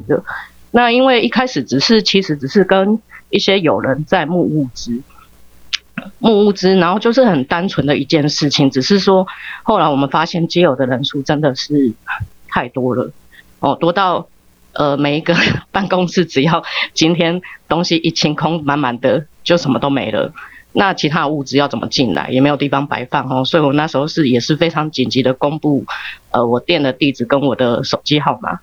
的。那因为一开始只是其实只是跟一些友人在募物资，募物资，然后就是很单纯的一件事情，只是说后来我们发现接友的人数真的是太多了，哦，多到呃每一个 办公室只要今天东西一清空满满的，就什么都没了。那其他物资要怎么进来，也没有地方摆放哦，所以我那时候是也是非常紧急的公布，呃，我店的地址跟我的手机号码，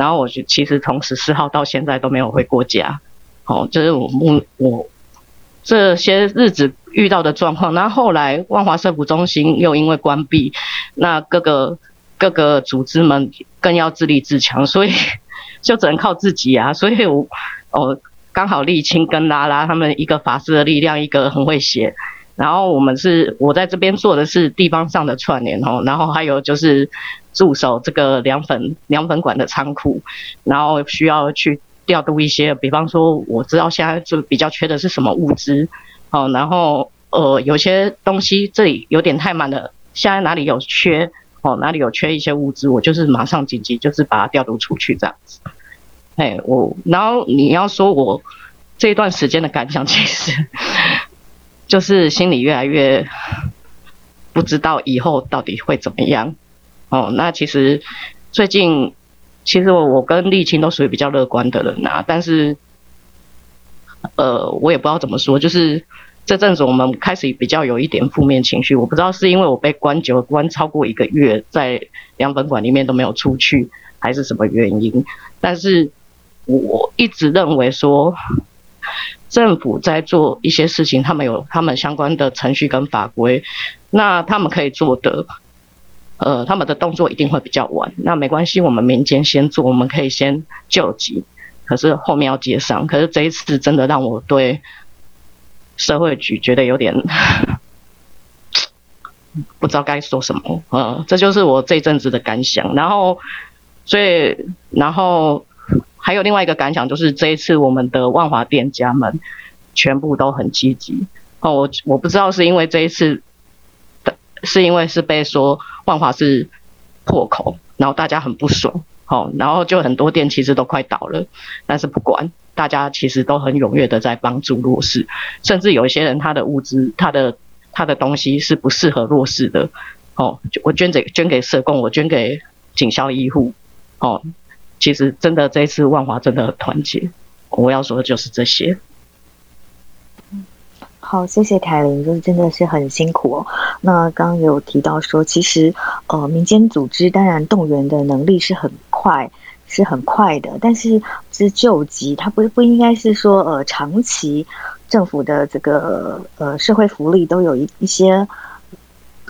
然后我就其实从十四号到现在都没有回过家，哦，这是我目我这些日子遇到的状况。那后来万华社福中心又因为关闭，那各个各个组织们更要自立自强，所以 就只能靠自己啊，所以我哦。刚好沥青跟拉拉他们一个法师的力量，一个很会写，然后我们是我在这边做的是地方上的串联哦，然后还有就是驻守这个凉粉凉粉馆的仓库，然后需要去调度一些，比方说我知道现在就比较缺的是什么物资，哦，然后呃有些东西这里有点太满了，现在哪里有缺哦，哪里有缺一些物资，我就是马上紧急就是把它调度出去这样子。哎，我然后你要说我这一段时间的感想，其实就是心里越来越不知道以后到底会怎么样。哦，那其实最近其实我我跟沥青都属于比较乐观的人呐，但是呃我也不知道怎么说，就是这阵子我们开始比较有一点负面情绪，我不知道是因为我被关久了关超过一个月，在凉粉馆里面都没有出去，还是什么原因，但是。我一直认为说，政府在做一些事情，他们有他们相关的程序跟法规，那他们可以做的，呃，他们的动作一定会比较晚。那没关系，我们民间先做，我们可以先救急，可是后面要接上。可是这一次真的让我对社会局觉得有点不知道该说什么，呃，这就是我这阵子的感想。然后，所以，然后。还有另外一个感想，就是这一次我们的万华店家们全部都很积极哦。我我不知道是因为这一次，是因为是被说万华是破口，然后大家很不爽，哦，然后就很多店其实都快倒了，但是不管，大家其实都很踊跃的在帮助弱势，甚至有一些人他的物资、他的他的东西是不适合弱势的，哦，我捐给捐给社工，我捐给警校医护，哦。其实真的这一次万华真的很团结，我要说的就是这些。好，谢谢凯琳，就是真的是很辛苦哦。那刚刚有提到说，其实呃民间组织当然动员的能力是很快，是很快的，但是是救急，它不不应该是说呃长期政府的这个呃社会福利都有一一些。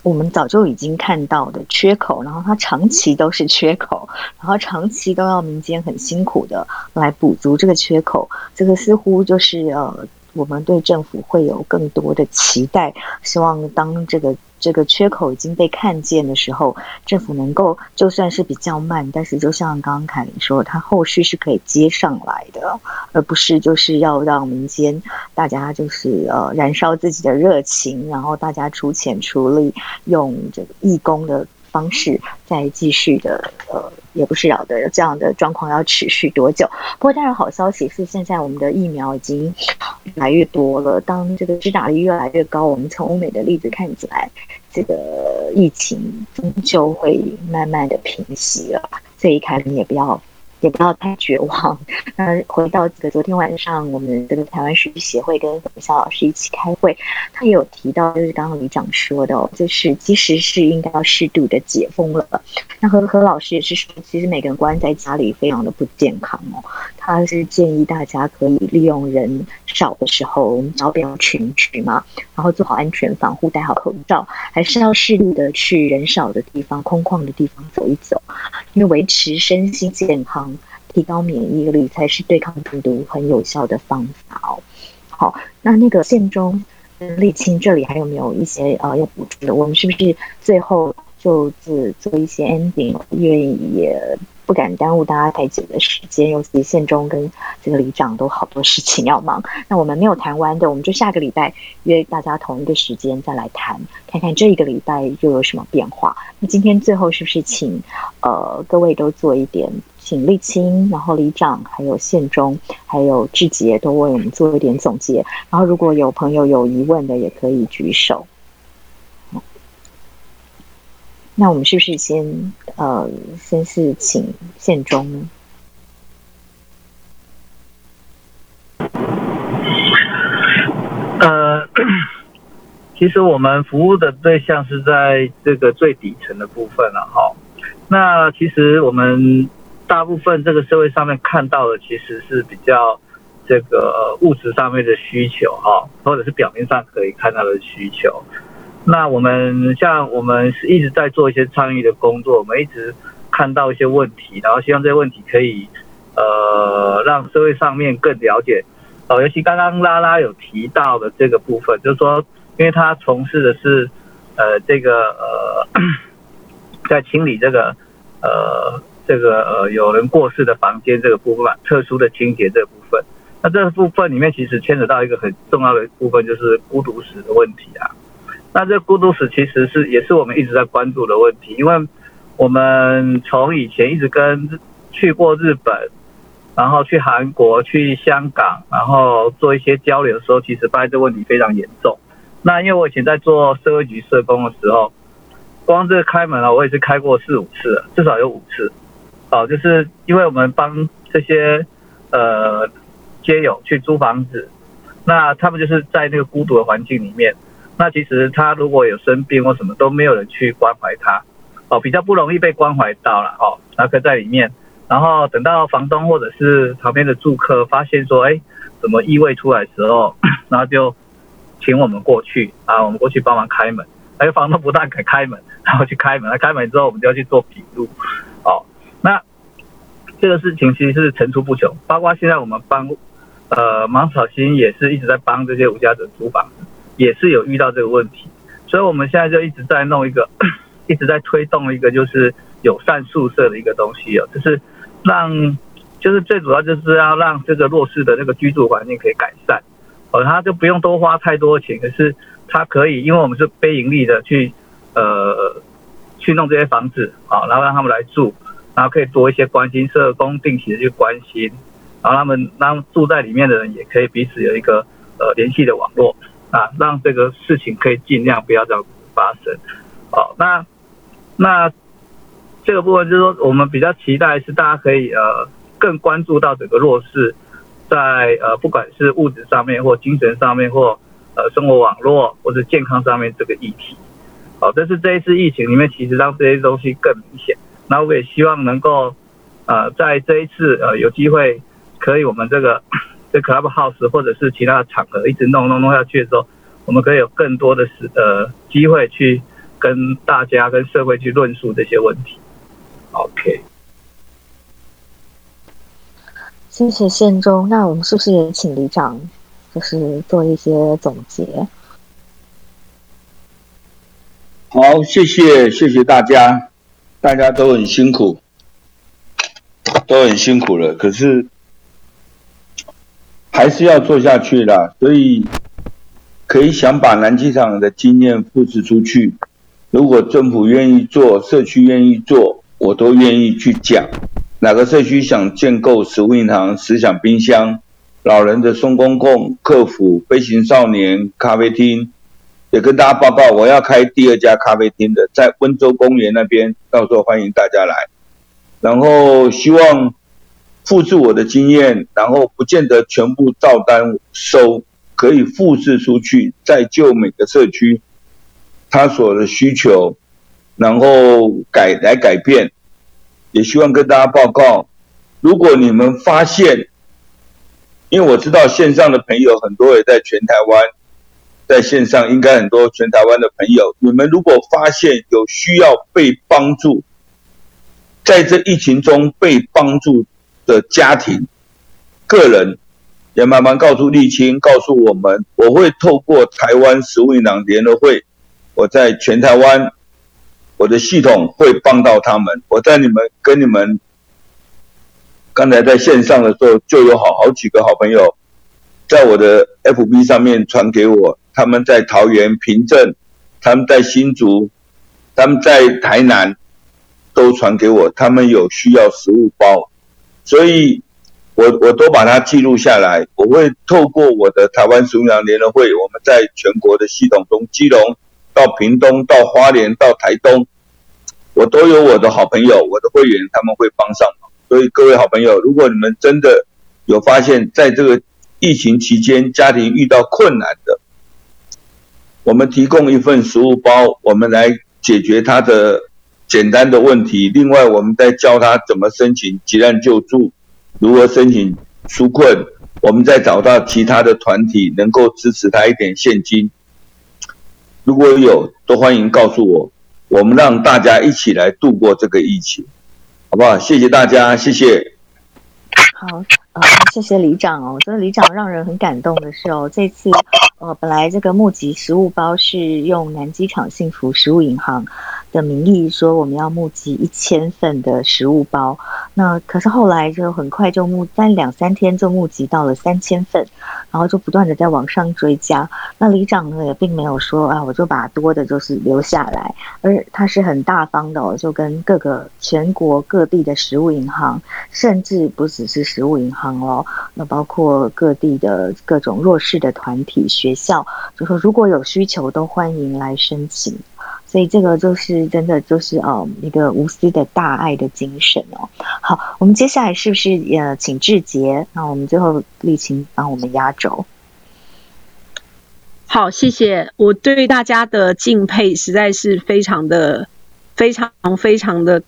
我们早就已经看到的缺口，然后它长期都是缺口，然后长期都要民间很辛苦的来补足这个缺口，这个似乎就是呃。我们对政府会有更多的期待，希望当这个这个缺口已经被看见的时候，政府能够就算是比较慢，但是就像刚刚凯琳说，它后续是可以接上来的，而不是就是要让民间大家就是呃燃烧自己的热情，然后大家出钱出力，用这个义工的。方式再继续的，呃，也不是晓得这样的状况要持续多久。不过，当然好消息是，现在我们的疫苗已经越来越多了。当这个施打率越来越高，我们从欧美的例子看起来，这个疫情终究会慢慢的平息了。这一开你也不要。也不要太绝望。那回到这个昨天晚上，我们跟台湾书协会跟董肖老师一起开会，他也有提到，就是刚刚李长说的，哦就是其实是应该要适度的解封了。那何何老师也是说，其实每个人关在家里非常的不健康哦。他是建议大家可以利用人少的时候，我们只要不要群聚嘛，然后做好安全防护，戴好口罩，还是要适度的去人少的地方、空旷的地方走一走，因为维持身心健康。提高免疫力才是对抗病毒很有效的方法哦。好，那那个宪中沥青这里还有没有一些呃要补充的？我们是不是最后就只做一些 ending？因为也不敢耽误大家太久的时间，尤其宪中跟这个里长都好多事情要忙。那我们没有谈完的，我们就下个礼拜约大家同一个时间再来谈，看看这一个礼拜又有什么变化。那今天最后是不是请呃各位都做一点？请立青，然后里长，还有县中，还有志杰都为我们做一点总结。然后如果有朋友有疑问的，也可以举手。那我们是不是先呃，先是请县中？呃，其实我们服务的对象是在这个最底层的部分了哈。那其实我们大部分这个社会上面看到的，其实是比较这个物质上面的需求哈，或者是表面上可以看到的需求。那我们像我们是一直在做一些倡议的工作，我们一直看到一些问题，然后希望这些问题可以呃让社会上面更了解。哦，尤其刚刚拉拉有提到的这个部分，就是说，因为他从事的是，呃，这个呃，在清理这个呃这个呃有人过世的房间这个部分，特殊的清洁这部分，那这个部分里面其实牵扯到一个很重要的部分，就是孤独死的问题啊。那这孤独死其实是也是我们一直在关注的问题，因为我们从以前一直跟去过日本。然后去韩国、去香港，然后做一些交流的时候，其实发现这个问题非常严重。那因为我以前在做社会局社工的时候，光这个开门啊，我也是开过四五次，至少有五次。哦，就是因为我们帮这些呃街友去租房子，那他们就是在那个孤独的环境里面，那其实他如果有生病或什么，都没有人去关怀他，哦，比较不容易被关怀到了，哦，那可在里面。然后等到房东或者是旁边的住客发现说，哎，怎么异味出来的时候，然后就请我们过去啊，我们过去帮忙开门。哎，房东不但肯开门，然后去开门，开门之后我们就要去做笔录。哦，那这个事情其实是层出不穷，包括现在我们帮呃芒草心也是一直在帮这些无家者租房，也是有遇到这个问题，所以我们现在就一直在弄一个，一直在推动一个就是友善宿舍的一个东西哦，就是。让就是最主要就是要让这个弱势的那个居住环境可以改善，哦，他就不用多花太多钱，可是他可以，因为我们是非盈利的去呃去弄这些房子，好，然后让他们来住，然后可以多一些关心社工定期的去关心，然后他们让住在里面的人也可以彼此有一个呃联系的网络。啊，让这个事情可以尽量不要这样发生，好，那那。这个部分就是说，我们比较期待是大家可以呃更关注到整个弱势，在呃不管是物质上面或精神上面或呃生活网络或者健康上面这个议题。好，这是这一次疫情里面其实让这些东西更明显。那我也希望能够呃在这一次呃有机会可以我们这个这 club house 或者是其他的场合一直弄弄弄下去的时候，我们可以有更多的时呃机会去跟大家跟社会去论述这些问题。OK，谢谢宪忠。那我们是不是也请李长，就是做一些总结？好，谢谢，谢谢大家，大家都很辛苦，都很辛苦了。可是还是要做下去的，所以可以想把南机场的经验复制出去。如果政府愿意做，社区愿意做。我都愿意去讲，哪个社区想建构食物银行、思想冰箱、老人的松公共、客服、飞行少年咖啡厅，也跟大家报告，我要开第二家咖啡厅的，在温州公园那边，到时候欢迎大家来。然后希望复制我的经验，然后不见得全部照单收，可以复制出去，再就每个社区他所的需求。然后改来改变，也希望跟大家报告，如果你们发现，因为我知道线上的朋友很多也在全台湾，在线上应该很多全台湾的朋友，你们如果发现有需要被帮助，在这疫情中被帮助的家庭、个人，也慢慢告诉沥青，告诉我们，我会透过台湾食物银行联合会，我在全台湾。我的系统会帮到他们。我在你们跟你们刚才在线上的时候，就有好好几个好朋友在我的 FB 上面传给我，他们在桃园平镇，他们在新竹，他们在台南都传给我，他们有需要食物包，所以我我都把它记录下来。我会透过我的台湾食物联合会，我们在全国的系统中，基隆到屏东到花莲到台东，我都有我的好朋友，我的会员他们会帮上忙。所以各位好朋友，如果你们真的有发现，在这个疫情期间家庭遇到困难的，我们提供一份食物包，我们来解决他的简单的问题。另外，我们再教他怎么申请急难救助，如何申请纾困。我们再找到其他的团体能够支持他一点现金。如果有，都欢迎告诉我，我们让大家一起来度过这个疫情，好不好？谢谢大家，谢谢。好。啊，谢谢里长哦！真的，里长让人很感动的是哦，这次呃，本来这个募集食物包是用南机场幸福食物银行的名义说我们要募集一千份的食物包，那可是后来就很快就募，在两三天就募集到了三千份，然后就不断的在往上追加。那里长呢也并没有说啊，我就把多的就是留下来，而他是很大方的哦，就跟各个全国各地的食物银行，甚至不只是食物银行。行哦，那包括各地的各种弱势的团体、学校，就说如果有需求，都欢迎来申请。所以这个就是真的，就是呃一个无私的大爱的精神哦。好，我们接下来是不是呃请志杰？那我们最后立青帮我们压轴。好，谢谢。我对大家的敬佩实在是非常的、非常、非常的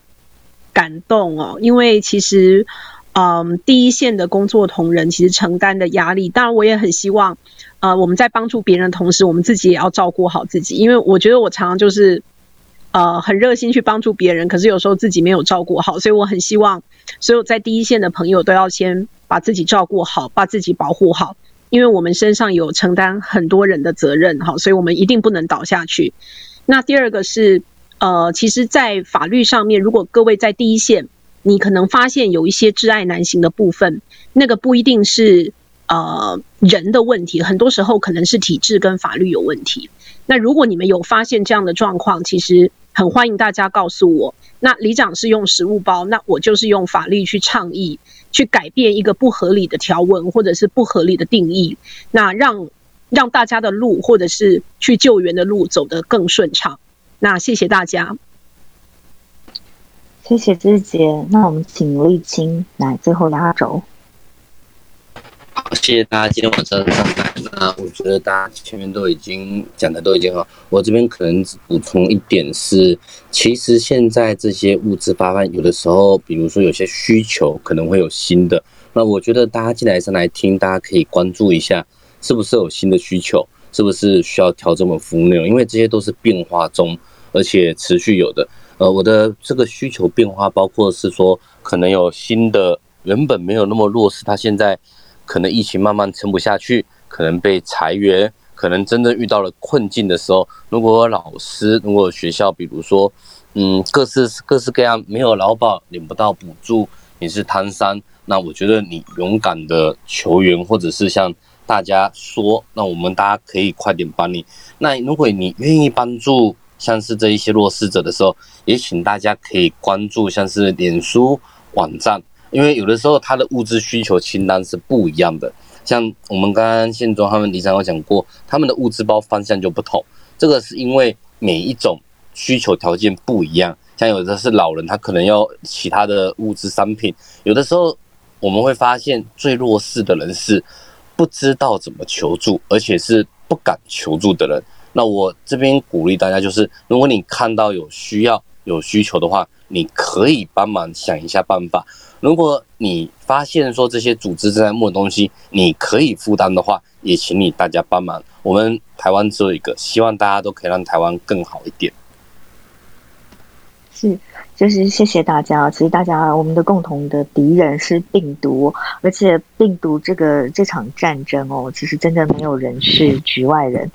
感动哦，因为其实。嗯，第一线的工作同仁其实承担的压力，当然我也很希望，呃，我们在帮助别人的同时，我们自己也要照顾好自己。因为我觉得我常常就是，呃，很热心去帮助别人，可是有时候自己没有照顾好，所以我很希望所有在第一线的朋友都要先把自己照顾好，把自己保护好，因为我们身上有承担很多人的责任，哈，所以我们一定不能倒下去。那第二个是，呃，其实，在法律上面，如果各位在第一线。你可能发现有一些挚爱难行的部分，那个不一定是呃人的问题，很多时候可能是体制跟法律有问题。那如果你们有发现这样的状况，其实很欢迎大家告诉我。那里长是用食物包，那我就是用法律去倡议，去改变一个不合理的条文或者是不合理的定义，那让让大家的路或者是去救援的路走得更顺畅。那谢谢大家。谢谢志杰，那我们请立青来最后压轴。谢谢大家今天晚上上来。那我觉得大家前面都已经讲的都已经好，我这边可能只补充一点是，其实现在这些物资发放，有的时候，比如说有些需求可能会有新的，那我觉得大家进来上来听，大家可以关注一下，是不是有新的需求，是不是需要调整我们服务内容，因为这些都是变化中，而且持续有的。呃，我的这个需求变化包括是说，可能有新的原本没有那么弱势，他现在可能疫情慢慢撑不下去，可能被裁员，可能真的遇到了困境的时候，如果老师，如果学校，比如说，嗯，各式各式各样没有劳保，领不到补助，你是摊商，那我觉得你勇敢的求援，或者是像大家说，那我们大家可以快点帮你。那如果你愿意帮助。像是这一些弱势者的时候，也请大家可以关注像是脸书网站，因为有的时候他的物资需求清单是不一样的。像我们刚刚宪中他们李长有讲过，他们的物资包方向就不同，这个是因为每一种需求条件不一样。像有的是老人，他可能要其他的物资商品，有的时候我们会发现最弱势的人是不知道怎么求助，而且是不敢求助的人。那我这边鼓励大家，就是如果你看到有需要、有需求的话，你可以帮忙想一下办法。如果你发现说这些组织正在募东西，你可以负担的话，也请你大家帮忙。我们台湾只有一个，希望大家都可以让台湾更好一点。是。就是谢谢大家。其实大家，我们的共同的敌人是病毒，而且病毒这个这场战争哦，其实真的没有人是局外人。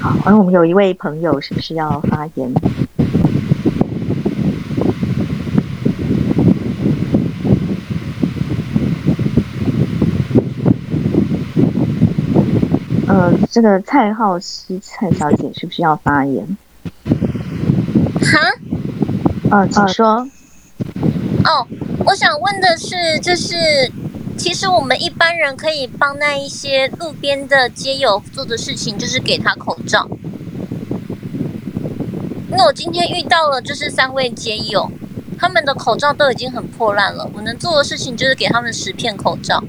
好，而我们有一位朋友是不是要发言？呃，这个蔡浩熙蔡小姐是不是要发言？哈？嗯，请说。哦，我想问的是，就是其实我们一般人可以帮那一些路边的街友做的事情，就是给他口罩。因为我今天遇到了，就是三位街友，他们的口罩都已经很破烂了。我能做的事情就是给他们十片口罩。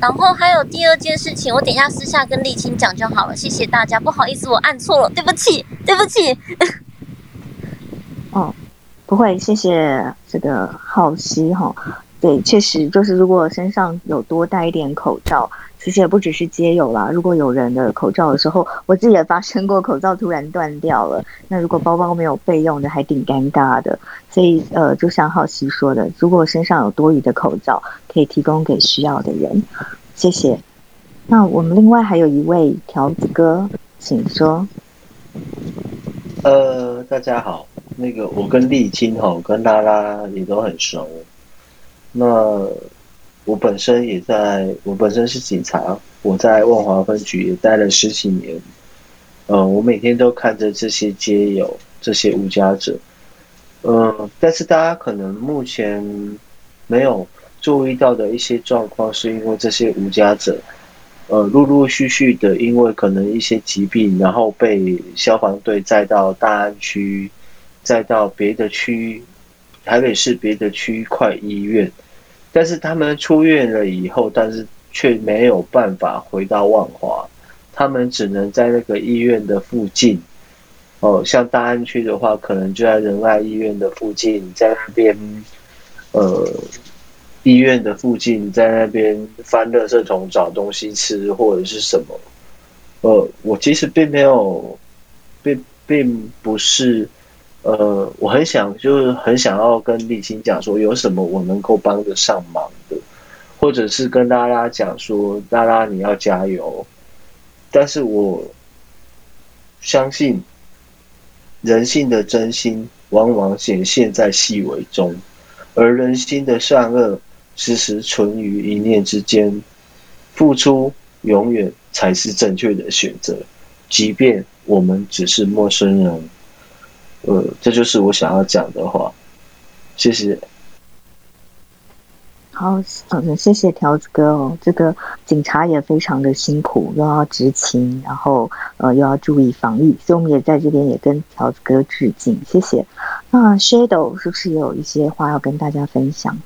然后还有第二件事情，我等一下私下跟沥青讲就好了。谢谢大家，不好意思，我按错了，对不起，对不起。哦，不会，谢谢这个好奇哈。对，确实就是如果身上有多带一点口罩，其实也不只是街友啦。如果有人的口罩的时候，我自己也发生过口罩突然断掉了。那如果包包没有备用的，还挺尴尬的。所以呃，就像浩熙说的，如果身上有多余的口罩，可以提供给需要的人。谢谢。那我们另外还有一位条子哥，请说。呃，大家好，那个我跟沥青哈，跟拉拉也都很熟。那我本身也在，我本身是警察，我在万华分局也待了十几年。呃，我每天都看着这些街友、这些无家者。呃，但是大家可能目前没有注意到的一些状况，是因为这些无家者。呃，陆陆续续的，因为可能一些疾病，然后被消防队载到大安区，再到别的区，台北市别的区块医院，但是他们出院了以后，但是却没有办法回到万华，他们只能在那个医院的附近，哦，像大安区的话，可能就在仁爱医院的附近，在那边，呃。医院的附近，在那边翻垃圾桶找东西吃，或者是什么？呃，我其实并没有，并并不是，呃，我很想，就是很想要跟立青讲说，有什么我能够帮得上忙的，或者是跟拉拉讲说，拉拉你要加油。但是我相信，人性的真心往往显现在细微中，而人心的善恶。时时存于一念之间，付出永远才是正确的选择，即便我们只是陌生人。呃，这就是我想要讲的话。谢谢。好，嗯，谢谢条子哥哦。这个警察也非常的辛苦，又要执勤，然后呃又要注意防疫，所以我们也在这边也跟条子哥致敬，谢谢。那 Shadow 是不是也有一些话要跟大家分享？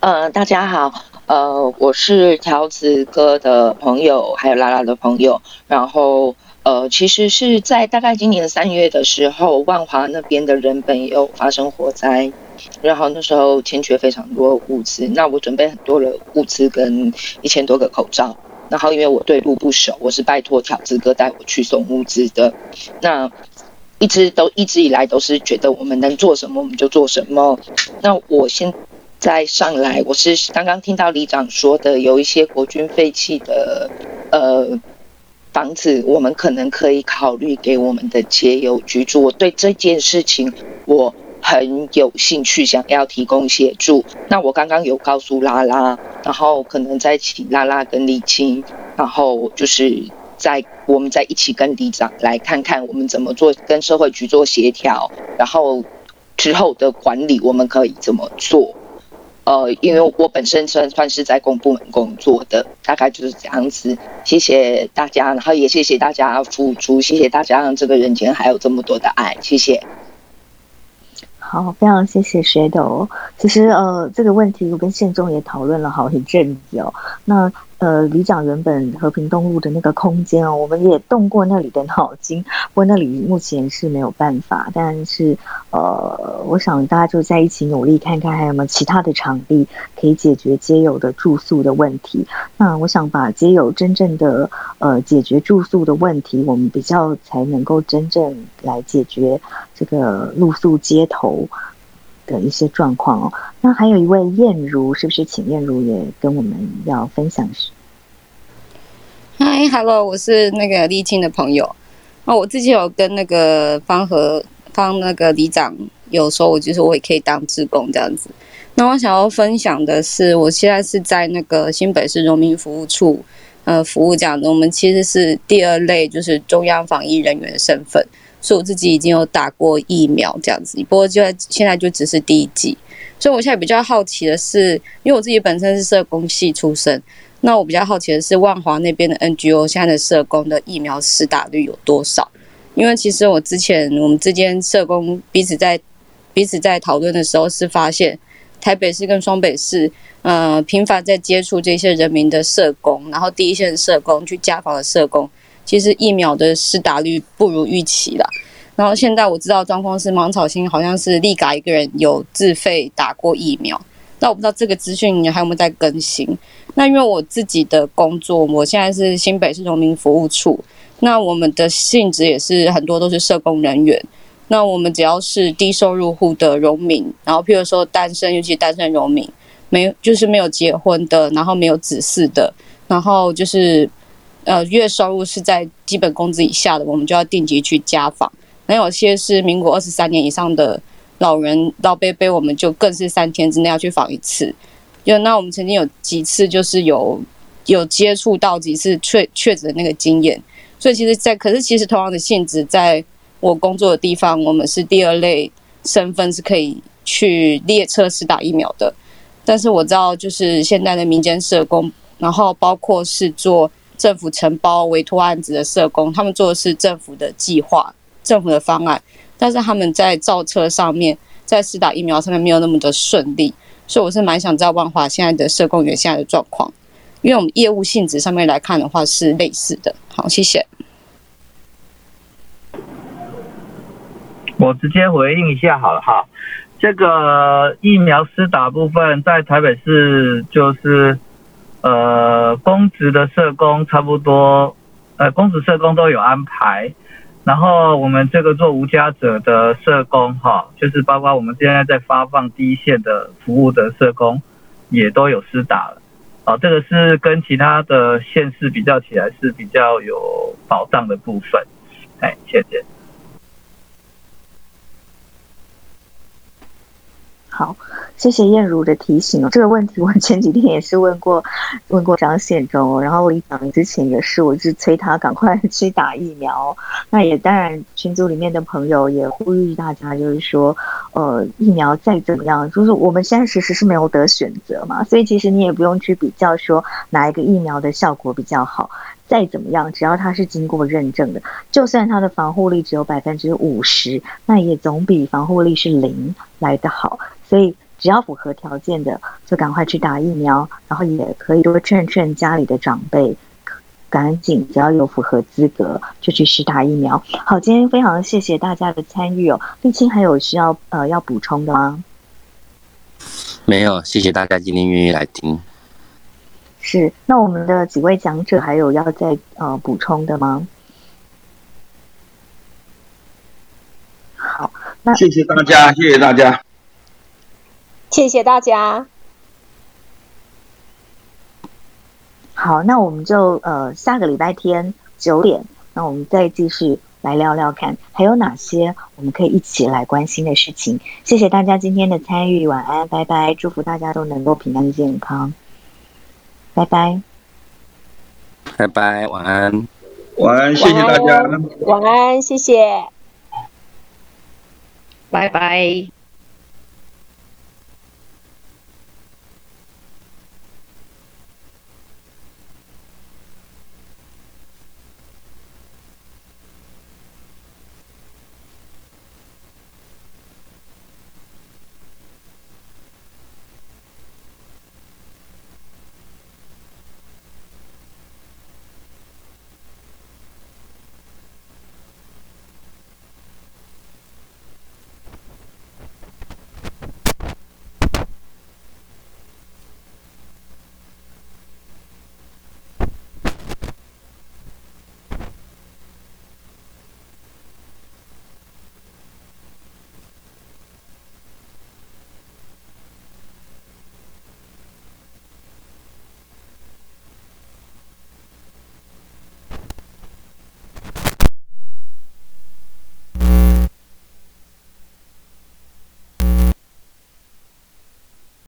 呃，大家好，呃，我是条子哥的朋友，还有拉拉的朋友。然后，呃，其实是在大概今年三月的时候，万华那边的人本有发生火灾，然后那时候欠缺非常多物资。那我准备很多的物资跟一千多个口罩。然后，因为我对路不熟，我是拜托条子哥带我去送物资的。那一直都一直以来都是觉得我们能做什么我们就做什么。那我现在上来，我是刚刚听到里长说的，有一些国军废弃的呃房子，我们可能可以考虑给我们的街友居住。我对这件事情我很有兴趣，想要提供协助。那我刚刚有告诉拉拉，然后可能再请拉拉跟李青，然后就是在我们再一起跟里长来看看我们怎么做，跟社会局做协调，然后之后的管理我们可以怎么做。呃，因为我本身算算是在公部门工作的，大概就是这样子。谢谢大家，然后也谢谢大家付出，谢谢大家让这个人间还有这么多的爱，谢谢。好，非常谢谢 Shadow。其实呃，这个问题我跟宪宗也讨论了好一阵子哦。那呃，里长原本和平东路的那个空间哦，我们也动过那里的脑筋，不过那里目前是没有办法。但是呃，我想大家就在一起努力，看看还有没有其他的场地可以解决街友的住宿的问题。那我想把街友真正的呃解决住宿的问题，我们比较才能够真正来解决这个露宿街头。的一些状况哦，那还有一位燕如，是不是请燕如也跟我们要分享？嗨，Hello，我是那个沥青的朋友。那我自己有跟那个方和方那个里长有说，我就是我也可以当志工这样子。那我想要分享的是，我现在是在那个新北市农民服务处呃服务这样子。我们其实是第二类，就是中央防疫人员的身份。是我自己已经有打过疫苗这样子，不过就在现在就只是第一剂。所以我现在比较好奇的是，因为我自己本身是社工系出身，那我比较好奇的是万华那边的 NGO 现在的社工的疫苗施打率有多少？因为其实我之前我们之间社工彼此在彼此在讨论的时候是发现，台北市跟双北市，呃，频繁在接触这些人民的社工，然后第一线社工去家访的社工，其实疫苗的施打率不如预期啦。然后现在我知道状况是芒草星好像是立嘎一个人有自费打过疫苗，那我不知道这个资讯你还有没有在更新？那因为我自己的工作，我现在是新北市农民服务处。那我们的性质也是很多都是社工人员。那我们只要是低收入户的农民，然后譬如说单身，尤其单身农民，没就是没有结婚的，然后没有子嗣的，然后就是呃月收入是在基本工资以下的，我们就要定期去家访。那有些是民国二十三年以上的老人老伯伯，我们就更是三天之内要去访一次。就那我们曾经有几次就是有有接触到几次确确诊的那个经验。所以其实，在可是其实同样的性质，在我工作的地方，我们是第二类身份是可以去列车施打疫苗的。但是我知道，就是现在的民间社工，然后包括是做政府承包委托案子的社工，他们做的是政府的计划、政府的方案，但是他们在造车上面，在施打疫苗上面没有那么的顺利。所以我是蛮想知道万华现在的社工员现在的状况。因为我们业务性质上面来看的话是类似的。好，谢谢。我直接回应一下好了哈，这个疫苗施打部分在台北市就是呃公职的社工差不多，呃公职社工都有安排，然后我们这个做无家者的社工哈，就是包括我们现在在发放第一线的服务的社工也都有施打了。啊，这个是跟其他的县市比较起来是比较有保障的部分，哎，谢谢。好，谢谢燕如的提醒哦。这个问题我前几天也是问过，问过张宪忠，然后李长之前也是，我是催他赶快去打疫苗。那也当然，群组里面的朋友也呼吁大家，就是说，呃，疫苗再怎么样，就是我们现在其实是没有得选择嘛，所以其实你也不用去比较说哪一个疫苗的效果比较好。再怎么样，只要它是经过认证的，就算它的防护力只有百分之五十，那也总比防护力是零来的好。所以只要符合条件的，就赶快去打疫苗，然后也可以多劝劝家里的长辈，赶紧只要有符合资格就去试打疫苗。好，今天非常谢谢大家的参与哦。立青还有需要呃要补充的吗？没有，谢谢大家今天愿意来听。是，那我们的几位讲者还有要再呃补充的吗？好，那谢谢大家，谢谢大家，谢谢大家。好，那我们就呃下个礼拜天九点，那我们再继续来聊聊看，还有哪些我们可以一起来关心的事情。谢谢大家今天的参与，晚安，拜拜，祝福大家都能够平安健康。拜拜，拜拜，晚安，晚安，谢谢大家，晚安，谢谢，拜拜。